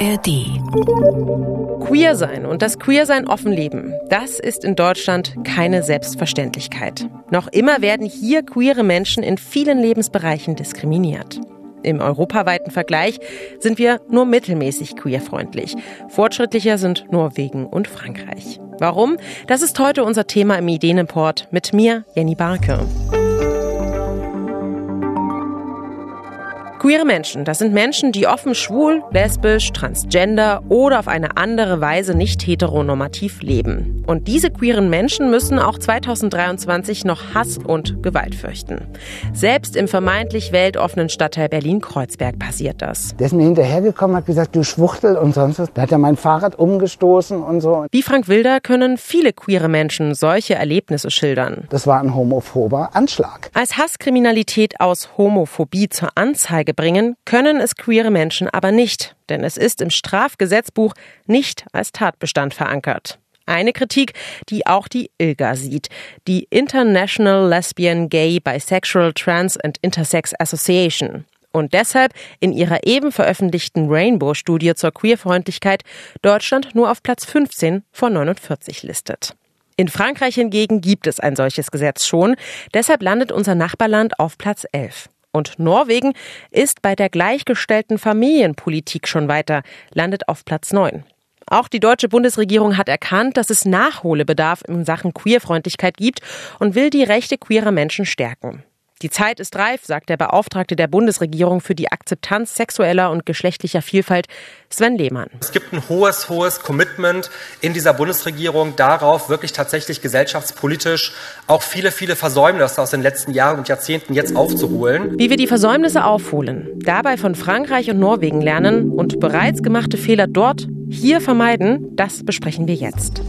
ARD. Queer sein und das Queersein offen leben, das ist in Deutschland keine Selbstverständlichkeit. Noch immer werden hier queere Menschen in vielen Lebensbereichen diskriminiert. Im europaweiten Vergleich sind wir nur mittelmäßig queerfreundlich. Fortschrittlicher sind Norwegen und Frankreich. Warum? Das ist heute unser Thema im Ideenimport mit mir, Jenny Barke. Queere Menschen, das sind Menschen, die offen schwul, lesbisch, transgender oder auf eine andere Weise nicht heteronormativ leben. Und diese queeren Menschen müssen auch 2023 noch Hass und Gewalt fürchten. Selbst im vermeintlich weltoffenen Stadtteil Berlin-Kreuzberg passiert das. Der ist mir hinterhergekommen, hat gesagt, du Schwuchtel und sonst was. Da hat er mein Fahrrad umgestoßen und so. Wie Frank Wilder können viele queere Menschen solche Erlebnisse schildern. Das war ein homophober Anschlag. Als Hasskriminalität aus Homophobie zur Anzeige Anzeige bringen, können es queere Menschen aber nicht, denn es ist im Strafgesetzbuch nicht als Tatbestand verankert. Eine Kritik, die auch die ILGA sieht, die International Lesbian, Gay, Bisexual, Trans and Intersex Association. Und deshalb in ihrer eben veröffentlichten Rainbow-Studie zur Queerfreundlichkeit Deutschland nur auf Platz 15 von 49 listet. In Frankreich hingegen gibt es ein solches Gesetz schon, deshalb landet unser Nachbarland auf Platz 11. Und Norwegen ist bei der gleichgestellten Familienpolitik schon weiter, landet auf Platz 9. Auch die deutsche Bundesregierung hat erkannt, dass es Nachholbedarf in Sachen Queerfreundlichkeit gibt und will die Rechte queerer Menschen stärken. Die Zeit ist reif, sagt der Beauftragte der Bundesregierung für die Akzeptanz sexueller und geschlechtlicher Vielfalt, Sven Lehmann. Es gibt ein hohes, hohes Commitment in dieser Bundesregierung darauf, wirklich tatsächlich gesellschaftspolitisch auch viele, viele Versäumnisse aus den letzten Jahren und Jahrzehnten jetzt aufzuholen. Wie wir die Versäumnisse aufholen, dabei von Frankreich und Norwegen lernen und bereits gemachte Fehler dort hier vermeiden, das besprechen wir jetzt.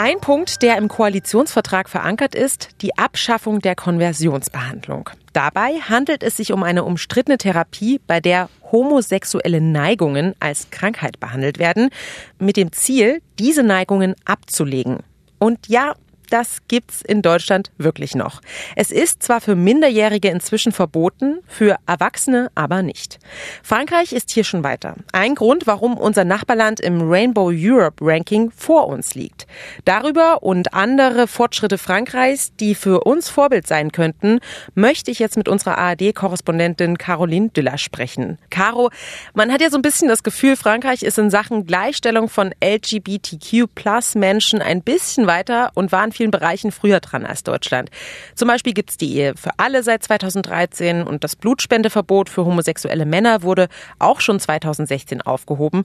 Ein Punkt, der im Koalitionsvertrag verankert ist, die Abschaffung der Konversionsbehandlung. Dabei handelt es sich um eine umstrittene Therapie, bei der homosexuelle Neigungen als Krankheit behandelt werden, mit dem Ziel, diese Neigungen abzulegen. Und ja, das gibt's in Deutschland wirklich noch. Es ist zwar für Minderjährige inzwischen verboten, für Erwachsene aber nicht. Frankreich ist hier schon weiter. Ein Grund, warum unser Nachbarland im Rainbow Europe Ranking vor uns liegt. Darüber und andere Fortschritte Frankreichs, die für uns Vorbild sein könnten, möchte ich jetzt mit unserer ARD-Korrespondentin Caroline Düller sprechen. Caro, man hat ja so ein bisschen das Gefühl, Frankreich ist in Sachen Gleichstellung von LGBTQ-Plus-Menschen ein bisschen weiter und waren vielen Bereichen früher dran als Deutschland. Zum Beispiel gibt es die Ehe für alle seit 2013 und das Blutspendeverbot für homosexuelle Männer wurde auch schon 2016 aufgehoben.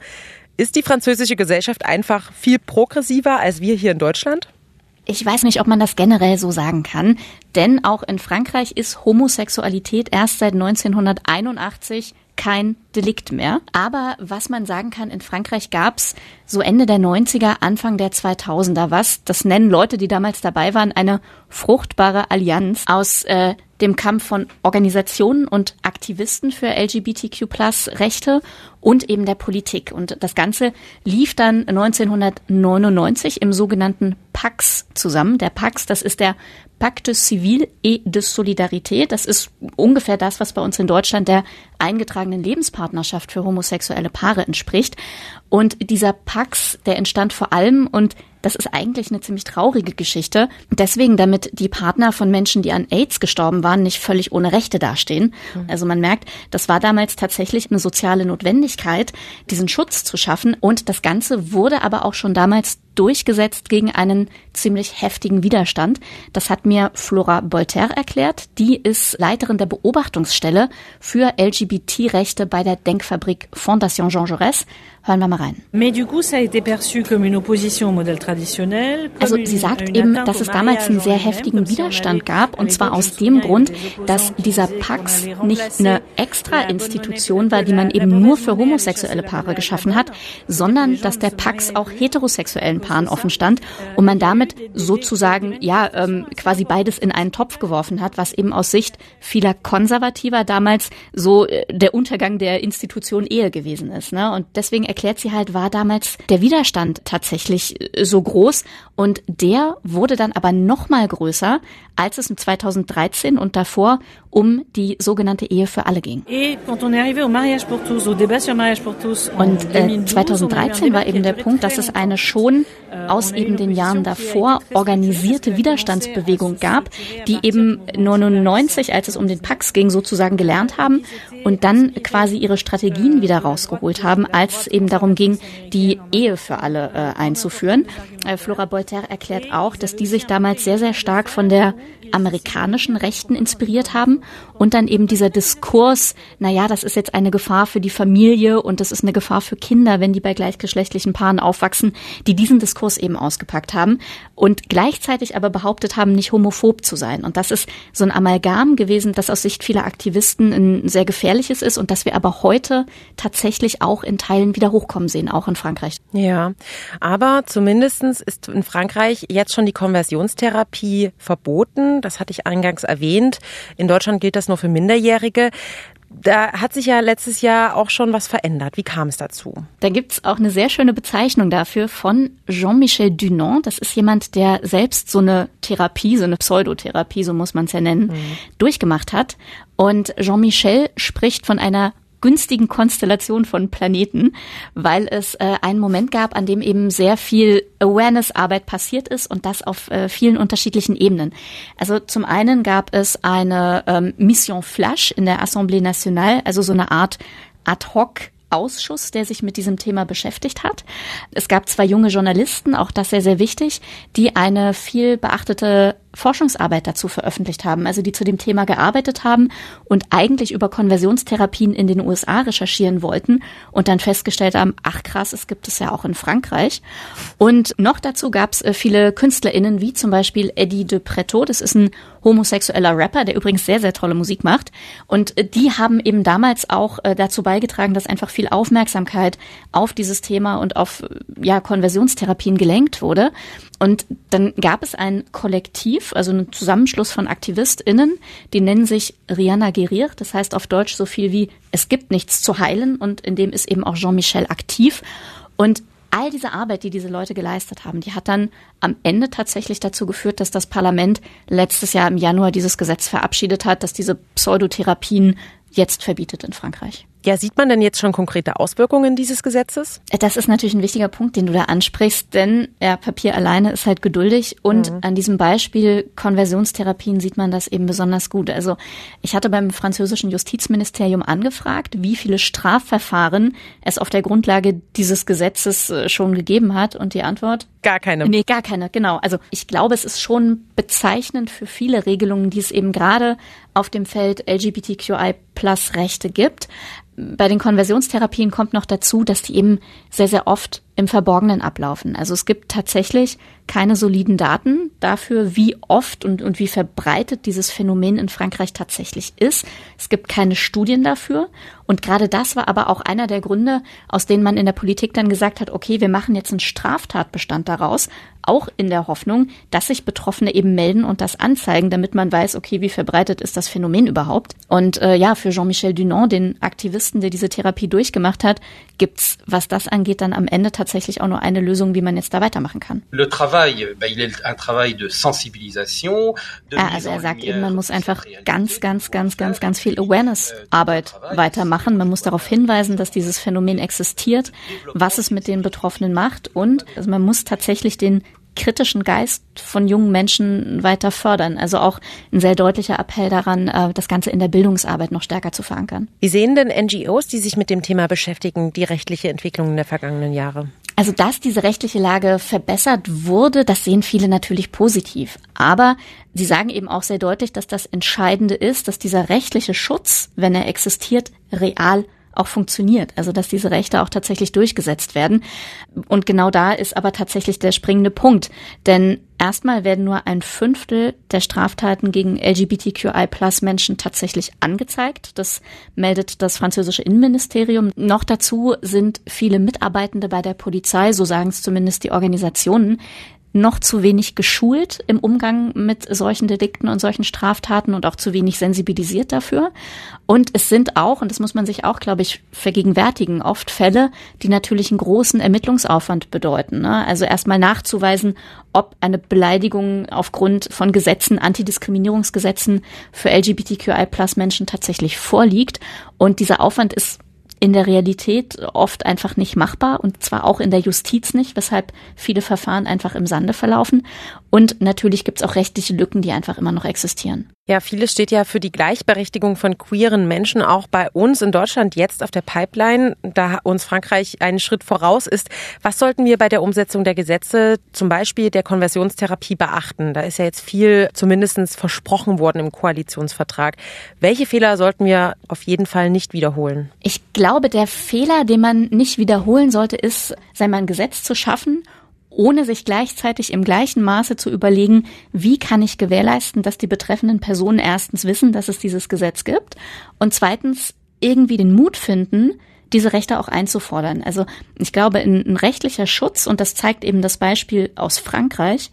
Ist die französische Gesellschaft einfach viel progressiver als wir hier in Deutschland? Ich weiß nicht, ob man das generell so sagen kann, denn auch in Frankreich ist Homosexualität erst seit 1981 kein Delikt mehr. Aber was man sagen kann, in Frankreich gab's so Ende der 90er, Anfang der 2000er was, das nennen Leute, die damals dabei waren, eine fruchtbare Allianz aus äh, dem Kampf von Organisationen und Aktivisten für LGBTQ-Plus-Rechte und eben der Politik. Und das Ganze lief dann 1999 im sogenannten PAX zusammen. Der PAX, das ist der Pacte Civil et de Solidarité. Das ist ungefähr das, was bei uns in Deutschland der eingetragenen Lebenspartnerschaft für homosexuelle Paare entspricht. Und dieser Pax, der entstand vor allem und das ist eigentlich eine ziemlich traurige Geschichte. Deswegen, damit die Partner von Menschen, die an AIDS gestorben waren, nicht völlig ohne Rechte dastehen. Mhm. Also man merkt, das war damals tatsächlich eine soziale Notwendigkeit, diesen Schutz zu schaffen. Und das Ganze wurde aber auch schon damals durchgesetzt gegen einen ziemlich heftigen Widerstand. Das hat mir Flora Bolter erklärt. Die ist Leiterin der Beobachtungsstelle für LGBT-Rechte bei der Denkfabrik Fondation Jean Jaurès. Hören wir mal rein. Also sie sagt eben, dass es damals einen sehr heftigen Widerstand gab und zwar aus dem Grund, dass dieser Pax nicht eine extra Institution war, die man eben nur für homosexuelle Paare geschaffen hat, sondern dass der Pax auch heterosexuellen Paaren offen stand und man damit sozusagen ja ähm, quasi beides in einen Topf geworfen hat, was eben aus Sicht vieler Konservativer damals so äh, der Untergang der Institution Ehe gewesen ist. Ne? Und deswegen erklärt sie halt, war damals der Widerstand tatsächlich äh, so groß und der wurde dann aber noch mal größer, als es in 2013 und davor um die sogenannte Ehe für alle ging. Und äh, 2013 war eben der Punkt, dass es eine schon aus eben den Jahren davor organisierte Widerstandsbewegung gab, die eben 99, als es um den Pax ging, sozusagen gelernt haben und dann quasi ihre Strategien wieder rausgeholt haben, als es eben darum ging, die Ehe für alle äh, einzuführen. Äh, Flora Bolter erklärt auch, dass die sich damals sehr, sehr stark von der amerikanischen Rechten inspiriert haben und dann eben dieser Diskurs, naja, das ist jetzt eine Gefahr für die Familie und das ist eine Gefahr für Kinder, wenn die bei gleichgeschlechtlichen Paaren aufwachsen, die diesen Diskurs eben ausgepackt haben und gleichzeitig aber behauptet haben, nicht homophob zu sein. Und das ist so ein Amalgam gewesen, das aus Sicht vieler Aktivisten ein sehr gefährliches ist und das wir aber heute tatsächlich auch in Teilen wieder hochkommen sehen, auch in Frankreich. Ja, aber zumindestens ist in Frankreich jetzt schon die Konversionstherapie verboten. Das hatte ich eingangs erwähnt. In Deutschland gilt das nur für Minderjährige. Da hat sich ja letztes Jahr auch schon was verändert. Wie kam es dazu? Da gibt's auch eine sehr schöne Bezeichnung dafür von Jean-Michel Dunant. Das ist jemand, der selbst so eine Therapie, so eine Pseudotherapie, so muss man es ja nennen, mhm. durchgemacht hat. Und Jean-Michel spricht von einer günstigen Konstellation von Planeten, weil es äh, einen Moment gab, an dem eben sehr viel Awareness-Arbeit passiert ist und das auf äh, vielen unterschiedlichen Ebenen. Also zum einen gab es eine ähm, Mission Flash in der Assemblée Nationale, also so eine Art Ad-hoc Ausschuss, der sich mit diesem Thema beschäftigt hat. Es gab zwei junge Journalisten, auch das sehr, sehr wichtig, die eine viel beachtete Forschungsarbeit dazu veröffentlicht haben, also die zu dem Thema gearbeitet haben und eigentlich über Konversionstherapien in den USA recherchieren wollten und dann festgestellt haben, ach krass, es gibt es ja auch in Frankreich. Und noch dazu gab es äh, viele KünstlerInnen, wie zum Beispiel Eddie de Preto, das ist ein homosexueller Rapper, der übrigens sehr, sehr tolle Musik macht. Und äh, die haben eben damals auch äh, dazu beigetragen, dass einfach viel Aufmerksamkeit auf dieses Thema und auf ja, Konversionstherapien gelenkt wurde. Und dann gab es ein Kollektiv, also einen Zusammenschluss von AktivistInnen, die nennen sich Rihanna Gerir, das heißt auf Deutsch so viel wie es gibt nichts zu heilen und in dem ist eben auch Jean-Michel aktiv. Und all diese Arbeit, die diese Leute geleistet haben, die hat dann am Ende tatsächlich dazu geführt, dass das Parlament letztes Jahr im Januar dieses Gesetz verabschiedet hat, dass diese Pseudotherapien jetzt verbietet in Frankreich. Ja, sieht man denn jetzt schon konkrete Auswirkungen dieses Gesetzes? Das ist natürlich ein wichtiger Punkt, den du da ansprichst, denn ja, Papier alleine ist halt geduldig und mhm. an diesem Beispiel Konversionstherapien sieht man das eben besonders gut. Also ich hatte beim französischen Justizministerium angefragt, wie viele Strafverfahren es auf der Grundlage dieses Gesetzes äh, schon gegeben hat und die Antwort Gar keine. Nee, gar keine, genau. Also ich glaube, es ist schon bezeichnend für viele Regelungen, die es eben gerade auf dem Feld LGBTQI Plus Rechte gibt bei den Konversionstherapien kommt noch dazu, dass die eben sehr, sehr oft im Verborgenen ablaufen. Also es gibt tatsächlich keine soliden Daten dafür, wie oft und, und wie verbreitet dieses Phänomen in Frankreich tatsächlich ist. Es gibt keine Studien dafür. Und gerade das war aber auch einer der Gründe, aus denen man in der Politik dann gesagt hat, okay, wir machen jetzt einen Straftatbestand daraus, auch in der Hoffnung, dass sich Betroffene eben melden und das anzeigen, damit man weiß, okay, wie verbreitet ist das Phänomen überhaupt. Und äh, ja, für Jean-Michel Dunant, den Aktivisten, der diese Therapie durchgemacht hat, gibt's, was das angeht, dann am Ende tatsächlich auch nur eine Lösung, wie man jetzt da weitermachen kann. Le travail, il est un travail de sensibilisation. ja, also er sagt eben, man muss einfach ganz, ganz, ganz, ganz, ganz viel Awareness-Arbeit weitermachen. Man muss darauf hinweisen, dass dieses Phänomen existiert, was es mit den Betroffenen macht und also man muss tatsächlich den kritischen Geist von jungen Menschen weiter fördern. Also auch ein sehr deutlicher Appell daran, äh, das Ganze in der Bildungsarbeit noch stärker zu verankern. Wie sehen denn NGOs, die sich mit dem Thema beschäftigen, die rechtliche Entwicklung in der vergangenen Jahre? Also, dass diese rechtliche Lage verbessert wurde, das sehen viele natürlich positiv. Aber sie sagen eben auch sehr deutlich, dass das Entscheidende ist, dass dieser rechtliche Schutz, wenn er existiert, real auch funktioniert, also dass diese Rechte auch tatsächlich durchgesetzt werden. Und genau da ist aber tatsächlich der springende Punkt, denn erstmal werden nur ein Fünftel der Straftaten gegen LGBTQI-Plus-Menschen tatsächlich angezeigt. Das meldet das französische Innenministerium. Noch dazu sind viele Mitarbeitende bei der Polizei, so sagen es zumindest die Organisationen, noch zu wenig geschult im Umgang mit solchen Delikten und solchen Straftaten und auch zu wenig sensibilisiert dafür. Und es sind auch, und das muss man sich auch, glaube ich, vergegenwärtigen, oft Fälle, die natürlich einen großen Ermittlungsaufwand bedeuten. Ne? Also erstmal nachzuweisen, ob eine Beleidigung aufgrund von Gesetzen, Antidiskriminierungsgesetzen für LGBTQI-Plus-Menschen tatsächlich vorliegt. Und dieser Aufwand ist in der Realität oft einfach nicht machbar und zwar auch in der Justiz nicht, weshalb viele Verfahren einfach im Sande verlaufen. Und natürlich gibt es auch rechtliche Lücken, die einfach immer noch existieren. Ja, vieles steht ja für die Gleichberechtigung von queeren Menschen auch bei uns in Deutschland jetzt auf der Pipeline, da uns Frankreich einen Schritt voraus ist. Was sollten wir bei der Umsetzung der Gesetze, zum Beispiel der Konversionstherapie, beachten? Da ist ja jetzt viel zumindest versprochen worden im Koalitionsvertrag. Welche Fehler sollten wir auf jeden Fall nicht wiederholen? Ich glaube, der Fehler, den man nicht wiederholen sollte, ist, sei mal ein Gesetz zu schaffen ohne sich gleichzeitig im gleichen Maße zu überlegen, wie kann ich gewährleisten, dass die betreffenden Personen erstens wissen, dass es dieses Gesetz gibt und zweitens irgendwie den Mut finden, diese Rechte auch einzufordern. Also ich glaube, ein, rechtlicher Schutz, und das zeigt eben das Beispiel aus Frankreich,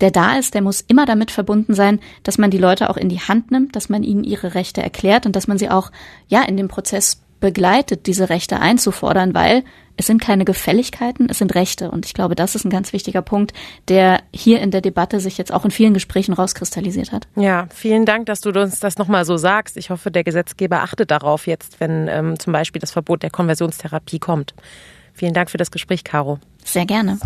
der da ist, der muss immer damit verbunden sein, dass man die Leute auch in die Hand nimmt, dass man ihnen ihre Rechte erklärt und dass man sie auch, ja, in dem Prozess begleitet, diese Rechte einzufordern, weil es sind keine Gefälligkeiten, es sind Rechte. Und ich glaube, das ist ein ganz wichtiger Punkt, der hier in der Debatte sich jetzt auch in vielen Gesprächen rauskristallisiert hat. Ja, vielen Dank, dass du uns das nochmal so sagst. Ich hoffe, der Gesetzgeber achtet darauf jetzt, wenn ähm, zum Beispiel das Verbot der Konversionstherapie kommt. Vielen Dank für das Gespräch, Caro. Sehr gerne.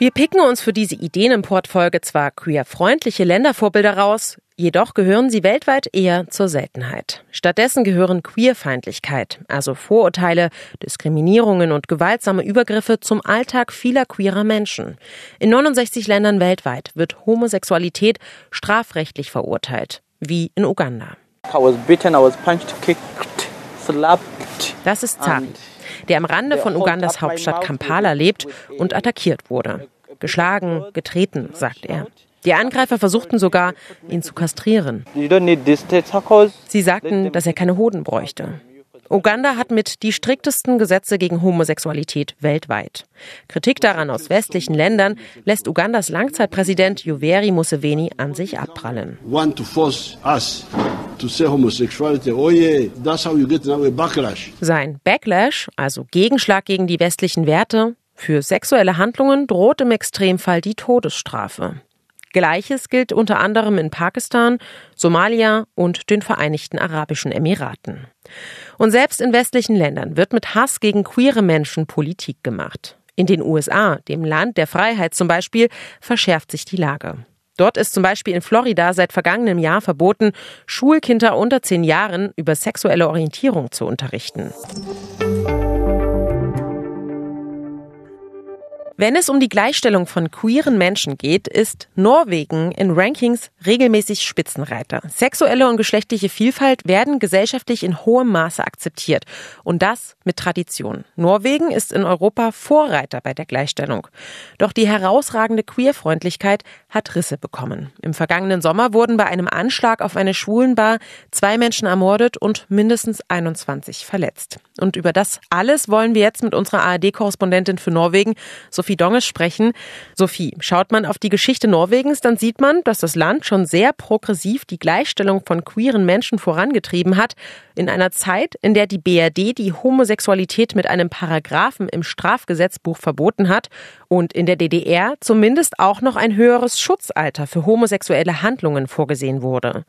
Wir picken uns für diese Ideenimport-Folge zwar queer-freundliche Ländervorbilder raus, jedoch gehören sie weltweit eher zur Seltenheit. Stattdessen gehören Queerfeindlichkeit, also Vorurteile, Diskriminierungen und gewaltsame Übergriffe zum Alltag vieler queerer Menschen. In 69 Ländern weltweit wird Homosexualität strafrechtlich verurteilt, wie in Uganda. Das ist Zabi der am Rande von Ugandas Hauptstadt Kampala lebt und attackiert wurde. Geschlagen, getreten, sagt er. Die Angreifer versuchten sogar, ihn zu kastrieren. Sie sagten, dass er keine Hoden bräuchte. Uganda hat mit die striktesten Gesetze gegen Homosexualität weltweit. Kritik daran aus westlichen Ländern lässt Ugandas Langzeitpräsident Yoweri Museveni an sich abprallen. Sein Backlash, also Gegenschlag gegen die westlichen Werte, für sexuelle Handlungen droht im Extremfall die Todesstrafe. Gleiches gilt unter anderem in Pakistan, Somalia und den Vereinigten Arabischen Emiraten. Und selbst in westlichen Ländern wird mit Hass gegen queere Menschen Politik gemacht. In den USA, dem Land der Freiheit zum Beispiel, verschärft sich die Lage. Dort ist zum Beispiel in Florida seit vergangenem Jahr verboten, Schulkinder unter zehn Jahren über sexuelle Orientierung zu unterrichten. Wenn es um die Gleichstellung von queeren Menschen geht, ist Norwegen in Rankings regelmäßig Spitzenreiter. Sexuelle und geschlechtliche Vielfalt werden gesellschaftlich in hohem Maße akzeptiert. Und das mit Tradition. Norwegen ist in Europa Vorreiter bei der Gleichstellung. Doch die herausragende Queerfreundlichkeit hat Risse bekommen. Im vergangenen Sommer wurden bei einem Anschlag auf eine Schwulenbar zwei Menschen ermordet und mindestens 21 verletzt. Und über das alles wollen wir jetzt mit unserer ARD-Korrespondentin für Norwegen, Sophie Donges, sprechen. Sophie, schaut man auf die Geschichte Norwegens, dann sieht man, dass das Land schon sehr progressiv die Gleichstellung von queeren Menschen vorangetrieben hat. In einer Zeit, in der die BRD die Homosexualität mit einem Paragraphen im Strafgesetzbuch verboten hat und in der DDR zumindest auch noch ein höheres Schutzalter für homosexuelle Handlungen vorgesehen wurde.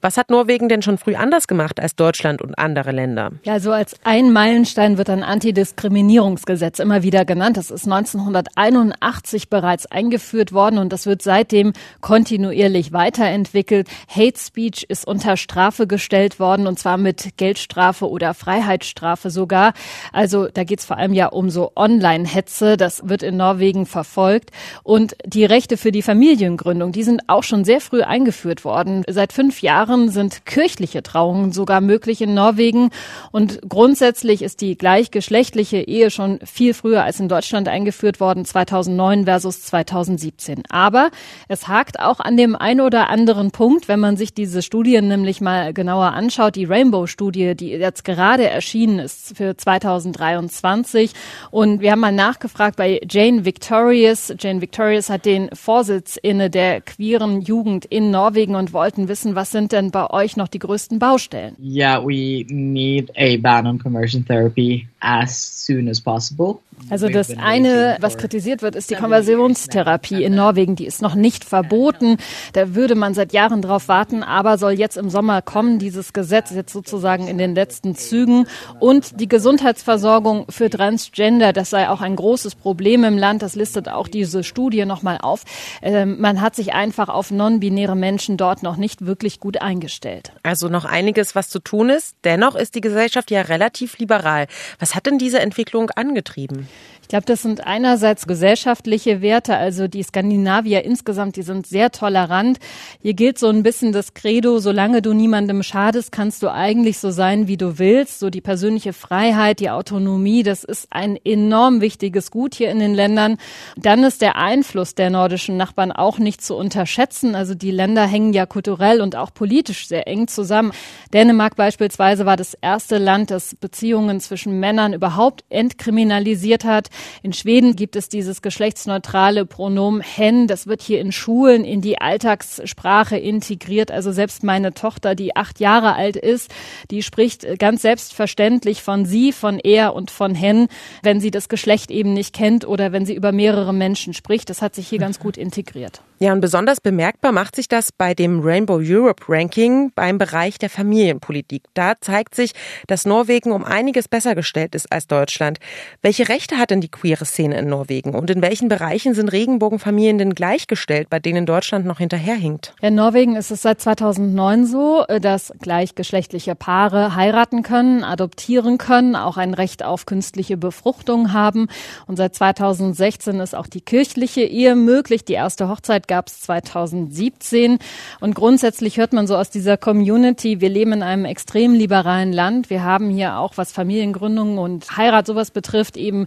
Was hat Norwegen denn schon früh anders gemacht als Deutschland und andere Länder? Ja, so als ein Meilenstein wird ein Antidiskriminierungsgesetz immer wieder genannt. Das ist 1900 1981 bereits eingeführt worden und das wird seitdem kontinuierlich weiterentwickelt. Hate Speech ist unter Strafe gestellt worden und zwar mit Geldstrafe oder Freiheitsstrafe sogar. Also da geht es vor allem ja um so Online-Hetze. Das wird in Norwegen verfolgt. Und die Rechte für die Familiengründung, die sind auch schon sehr früh eingeführt worden. Seit fünf Jahren sind kirchliche Trauungen sogar möglich in Norwegen. Und grundsätzlich ist die gleichgeschlechtliche Ehe schon viel früher als in Deutschland eingeführt worden, 2009 versus 2017. Aber es hakt auch an dem ein oder anderen Punkt, wenn man sich diese Studien nämlich mal genauer anschaut. Die Rainbow-Studie, die jetzt gerade erschienen ist für 2023. Und wir haben mal nachgefragt bei Jane Victorious. Jane Victorious hat den Vorsitz inne der queeren Jugend in Norwegen und wollten wissen, was sind denn bei euch noch die größten Baustellen? Yeah, we need a ban on conversion therapy as soon as possible. Also das eine, was kritisiert wird, ist die Konversionstherapie in Norwegen. Die ist noch nicht verboten. Da würde man seit Jahren drauf warten, aber soll jetzt im Sommer kommen. Dieses Gesetz jetzt sozusagen in den letzten Zügen. Und die Gesundheitsversorgung für Transgender, das sei auch ein großes Problem im Land. Das listet auch diese Studie nochmal auf. Ähm, man hat sich einfach auf non-binäre Menschen dort noch nicht wirklich gut eingestellt. Also noch einiges, was zu tun ist. Dennoch ist die Gesellschaft ja relativ liberal. Was hat denn diese Entwicklung angetrieben? Ich glaube, das sind einerseits gesellschaftliche Werte. Also die Skandinavier insgesamt, die sind sehr tolerant. Hier gilt so ein bisschen das Credo, solange du niemandem schadest, kannst du eigentlich so sein, wie du willst. So die persönliche Freiheit, die Autonomie, das ist ein enorm wichtiges Gut hier in den Ländern. Dann ist der Einfluss der nordischen Nachbarn auch nicht zu unterschätzen. Also die Länder hängen ja kulturell und auch politisch sehr eng zusammen. Dänemark beispielsweise war das erste Land, das Beziehungen zwischen Männern überhaupt entkriminalisiert hat. In Schweden gibt es dieses geschlechtsneutrale Pronomen hen. Das wird hier in Schulen in die Alltagssprache integriert. Also selbst meine Tochter, die acht Jahre alt ist, die spricht ganz selbstverständlich von sie, von er und von hen, wenn sie das Geschlecht eben nicht kennt oder wenn sie über mehrere Menschen spricht. Das hat sich hier ganz gut integriert. Ja, und besonders bemerkbar macht sich das bei dem Rainbow Europe Ranking beim Bereich der Familienpolitik. Da zeigt sich, dass Norwegen um einiges besser gestellt ist als Deutschland. Welche Rechte hat denn die queere Szene in Norwegen und in welchen Bereichen sind Regenbogenfamilien denn gleichgestellt, bei denen Deutschland noch hinterherhinkt? In Norwegen ist es seit 2009 so, dass gleichgeschlechtliche Paare heiraten können, adoptieren können, auch ein Recht auf künstliche Befruchtung haben. Und seit 2016 ist auch die kirchliche Ehe möglich. Die erste Hochzeit gab es 2017. Und grundsätzlich hört man so aus dieser Community, wir leben in einem extrem liberalen Land. Wir haben hier auch, was Familiengründung und Heirat sowas betrifft, eben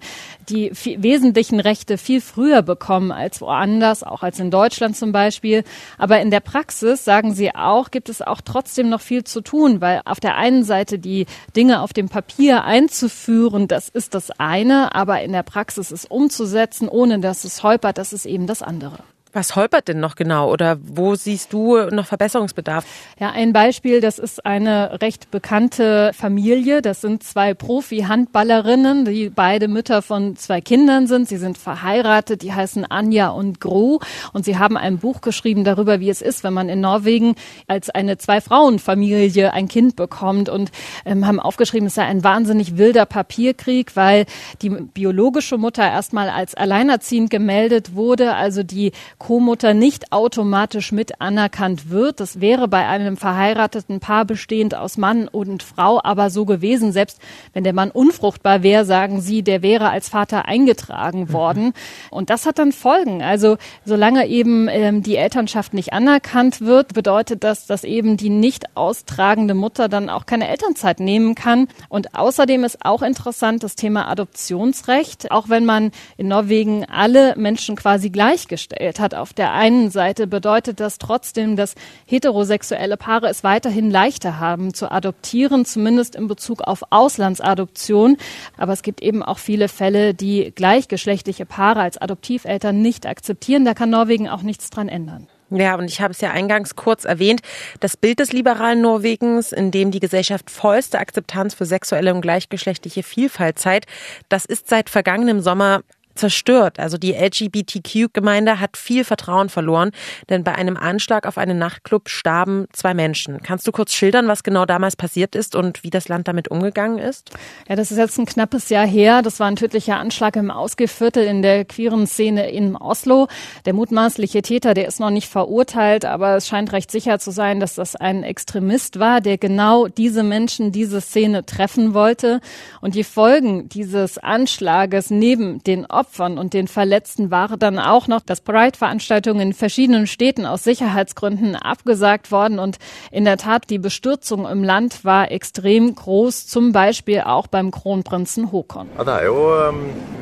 die wesentlichen Rechte viel früher bekommen als woanders, auch als in Deutschland zum Beispiel. Aber in der Praxis, sagen sie auch, gibt es auch trotzdem noch viel zu tun, weil auf der einen Seite die Dinge auf dem Papier einzuführen, das ist das eine, aber in der Praxis es umzusetzen, ohne dass es holpert, das ist eben das andere. Was holpert denn noch genau oder wo siehst du noch Verbesserungsbedarf? Ja, ein Beispiel, das ist eine recht bekannte Familie. Das sind zwei Profi-Handballerinnen, die beide Mütter von zwei Kindern sind. Sie sind verheiratet, die heißen Anja und Gro und sie haben ein Buch geschrieben darüber, wie es ist, wenn man in Norwegen als eine Zwei-Frauen-Familie ein Kind bekommt und ähm, haben aufgeschrieben, es sei ein wahnsinnig wilder Papierkrieg, weil die biologische Mutter erstmal als alleinerziehend gemeldet wurde, also die Co-Mutter nicht automatisch mit anerkannt wird. Das wäre bei einem verheirateten Paar bestehend aus Mann und Frau aber so gewesen. Selbst wenn der Mann unfruchtbar wäre, sagen sie, der wäre als Vater eingetragen mhm. worden. Und das hat dann Folgen. Also solange eben ähm, die Elternschaft nicht anerkannt wird, bedeutet das, dass eben die nicht austragende Mutter dann auch keine Elternzeit nehmen kann. Und außerdem ist auch interessant das Thema Adoptionsrecht. Auch wenn man in Norwegen alle Menschen quasi gleichgestellt hat, hat. Auf der einen Seite bedeutet das trotzdem, dass heterosexuelle Paare es weiterhin leichter haben zu adoptieren, zumindest in Bezug auf Auslandsadoption. Aber es gibt eben auch viele Fälle, die gleichgeschlechtliche Paare als Adoptiveltern nicht akzeptieren. Da kann Norwegen auch nichts dran ändern. Ja, und ich habe es ja eingangs kurz erwähnt, das Bild des liberalen Norwegens, in dem die Gesellschaft vollste Akzeptanz für sexuelle und gleichgeschlechtliche Vielfalt zeigt, das ist seit vergangenem Sommer zerstört. Also die LGBTQ-Gemeinde hat viel Vertrauen verloren, denn bei einem Anschlag auf einen Nachtclub starben zwei Menschen. Kannst du kurz schildern, was genau damals passiert ist und wie das Land damit umgegangen ist? Ja, das ist jetzt ein knappes Jahr her. Das war ein tödlicher Anschlag im Ausgeviertel in der queeren Szene in Oslo. Der mutmaßliche Täter, der ist noch nicht verurteilt, aber es scheint recht sicher zu sein, dass das ein Extremist war, der genau diese Menschen, diese Szene treffen wollte. Und die Folgen dieses Anschlages neben den Opfern und den Verletzten waren dann auch noch, dass Pride-Veranstaltungen in verschiedenen Städten aus Sicherheitsgründen abgesagt worden. Und in der Tat, die Bestürzung im Land war extrem groß, zum Beispiel auch beim Kronprinzen Håkon. Ja, det er jo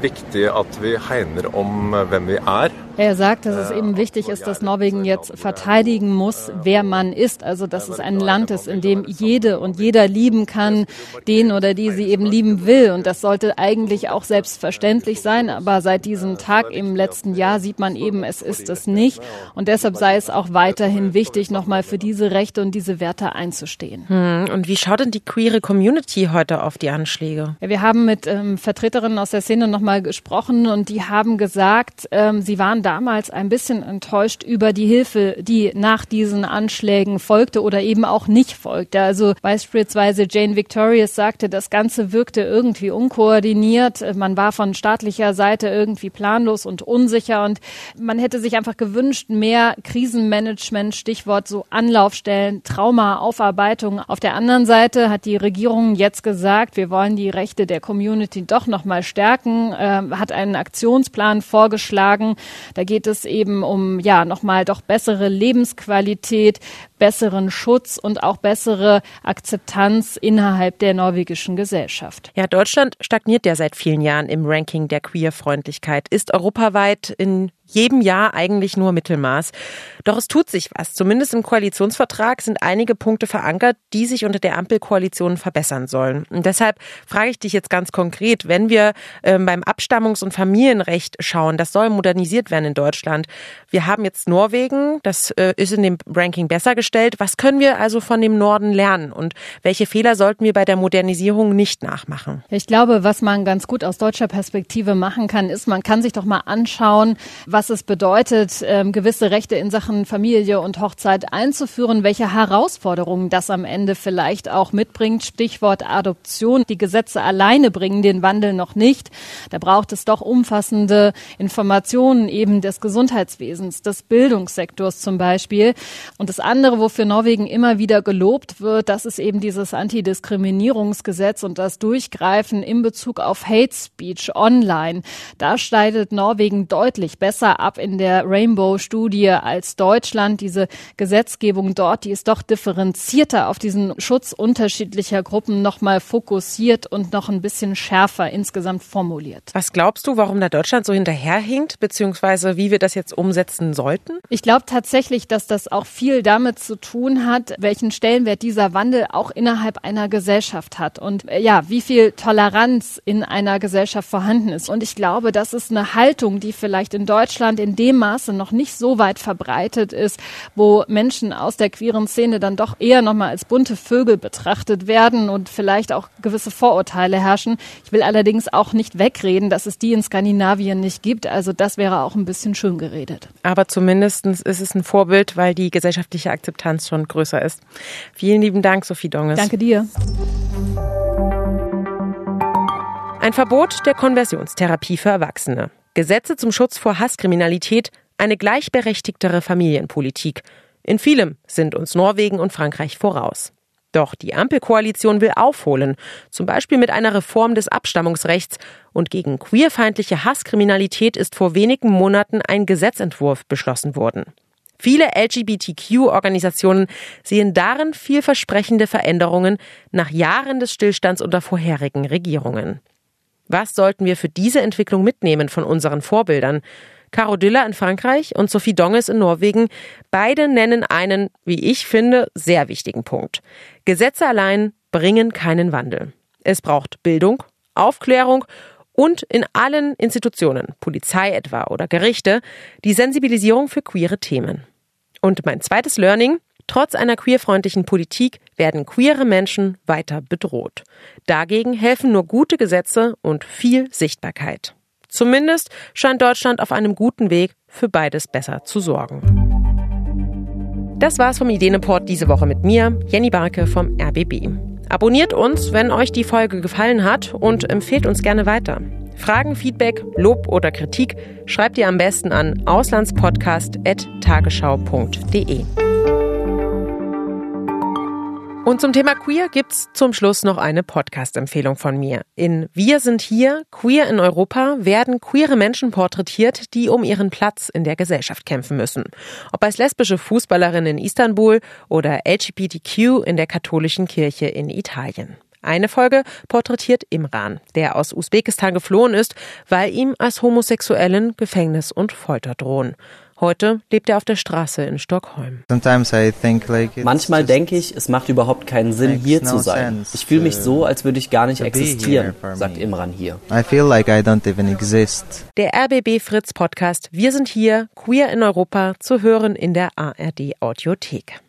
viktig at vi hegner om hvem vi er. Er sagt, dass es eben wichtig ist, dass Norwegen jetzt verteidigen muss, wer man ist. Also, dass es ein Land ist, in dem jede und jeder lieben kann, den oder die sie eben lieben will. Und das sollte eigentlich auch selbstverständlich sein. Aber seit diesem Tag im letzten Jahr sieht man eben, es ist es nicht. Und deshalb sei es auch weiterhin wichtig, nochmal für diese Rechte und diese Werte einzustehen. Hm, und wie schaut denn die queere Community heute auf die Anschläge? Ja, wir haben mit ähm, Vertreterinnen aus der Szene nochmal gesprochen und die haben gesagt, ähm, sie waren damals ein bisschen enttäuscht über die Hilfe, die nach diesen Anschlägen folgte oder eben auch nicht folgte. Also beispielsweise Jane Victorious sagte, das Ganze wirkte irgendwie unkoordiniert. Man war von staatlicher Seite irgendwie planlos und unsicher und man hätte sich einfach gewünscht, mehr Krisenmanagement, Stichwort so Anlaufstellen, Traumaaufarbeitung. Auf der anderen Seite hat die Regierung jetzt gesagt, wir wollen die Rechte der Community doch nochmal stärken, äh, hat einen Aktionsplan vorgeschlagen. Da geht es eben um, ja, nochmal doch bessere Lebensqualität, besseren Schutz und auch bessere Akzeptanz innerhalb der norwegischen Gesellschaft. Ja, Deutschland stagniert ja seit vielen Jahren im Ranking der Queerfreundlichkeit, ist europaweit in jedem Jahr eigentlich nur Mittelmaß. Doch es tut sich was. Zumindest im Koalitionsvertrag sind einige Punkte verankert, die sich unter der Ampelkoalition verbessern sollen. Und deshalb frage ich dich jetzt ganz konkret, wenn wir ähm, beim Abstammungs- und Familienrecht schauen, das soll modernisiert werden in Deutschland. Wir haben jetzt Norwegen, das äh, ist in dem Ranking besser gestellt. Was können wir also von dem Norden lernen und welche Fehler sollten wir bei der Modernisierung nicht nachmachen? Ich glaube, was man ganz gut aus deutscher Perspektive machen kann, ist, man kann sich doch mal anschauen, was es bedeutet, ähm, gewisse Rechte in Sachen Familie und Hochzeit einzuführen, welche Herausforderungen das am Ende vielleicht auch mitbringt. Stichwort Adoption. Die Gesetze alleine bringen den Wandel noch nicht. Da braucht es doch umfassende Informationen eben des Gesundheitswesens, des Bildungssektors zum Beispiel. Und das andere, wofür Norwegen immer wieder gelobt wird, das ist eben dieses Antidiskriminierungsgesetz und das Durchgreifen in Bezug auf Hate Speech online. Da schneidet Norwegen deutlich besser besser ab in der Rainbow-Studie als Deutschland. Diese Gesetzgebung dort, die ist doch differenzierter auf diesen Schutz unterschiedlicher Gruppen nochmal fokussiert und noch ein bisschen schärfer insgesamt formuliert. Was glaubst du, warum da Deutschland so hinterherhinkt, beziehungsweise wie wir das jetzt umsetzen sollten? Ich glaube tatsächlich, dass das auch viel damit zu tun hat, welchen Stellenwert dieser Wandel auch innerhalb einer Gesellschaft hat und äh, ja, wie viel Toleranz in einer Gesellschaft vorhanden ist. Und ich glaube, das ist eine Haltung, die vielleicht in Deutschland in dem Maße noch nicht so weit verbreitet ist, wo Menschen aus der queeren Szene dann doch eher nochmal als bunte Vögel betrachtet werden und vielleicht auch gewisse Vorurteile herrschen. Ich will allerdings auch nicht wegreden, dass es die in Skandinavien nicht gibt. Also das wäre auch ein bisschen schön geredet. Aber zumindest ist es ein Vorbild, weil die gesellschaftliche Akzeptanz schon größer ist. Vielen lieben Dank, Sophie Donges. Danke dir. Ein Verbot der Konversionstherapie für Erwachsene. Gesetze zum Schutz vor Hasskriminalität, eine gleichberechtigtere Familienpolitik. In vielem sind uns Norwegen und Frankreich voraus. Doch die Ampelkoalition will aufholen, zum Beispiel mit einer Reform des Abstammungsrechts und gegen queerfeindliche Hasskriminalität ist vor wenigen Monaten ein Gesetzentwurf beschlossen worden. Viele LGBTQ-Organisationen sehen darin vielversprechende Veränderungen nach Jahren des Stillstands unter vorherigen Regierungen. Was sollten wir für diese Entwicklung mitnehmen von unseren Vorbildern? Caro Düller in Frankreich und Sophie Donges in Norwegen, beide nennen einen, wie ich finde, sehr wichtigen Punkt. Gesetze allein bringen keinen Wandel. Es braucht Bildung, Aufklärung und in allen Institutionen, Polizei etwa oder Gerichte, die Sensibilisierung für queere Themen. Und mein zweites Learning, Trotz einer queerfreundlichen Politik werden queere Menschen weiter bedroht. Dagegen helfen nur gute Gesetze und viel Sichtbarkeit. Zumindest scheint Deutschland auf einem guten Weg, für beides besser zu sorgen. Das war's vom Ideenreport diese Woche mit mir, Jenny Barke vom RBB. Abonniert uns, wenn euch die Folge gefallen hat und empfehlt uns gerne weiter. Fragen, Feedback, Lob oder Kritik schreibt ihr am besten an auslandspodcast.tagesschau.de. Und zum Thema Queer gibt's zum Schluss noch eine Podcast-Empfehlung von mir. In Wir sind hier, Queer in Europa, werden queere Menschen porträtiert, die um ihren Platz in der Gesellschaft kämpfen müssen. Ob als lesbische Fußballerin in Istanbul oder LGBTQ in der katholischen Kirche in Italien. Eine Folge porträtiert Imran, der aus Usbekistan geflohen ist, weil ihm als Homosexuellen Gefängnis und Folter drohen. Heute lebt er auf der Straße in Stockholm. Manchmal denke ich, es macht überhaupt keinen Sinn, hier zu sein. Ich fühle mich so, als würde ich gar nicht existieren, sagt Imran hier. Der RBB Fritz Podcast Wir sind hier, queer in Europa, zu hören in der ARD Audiothek.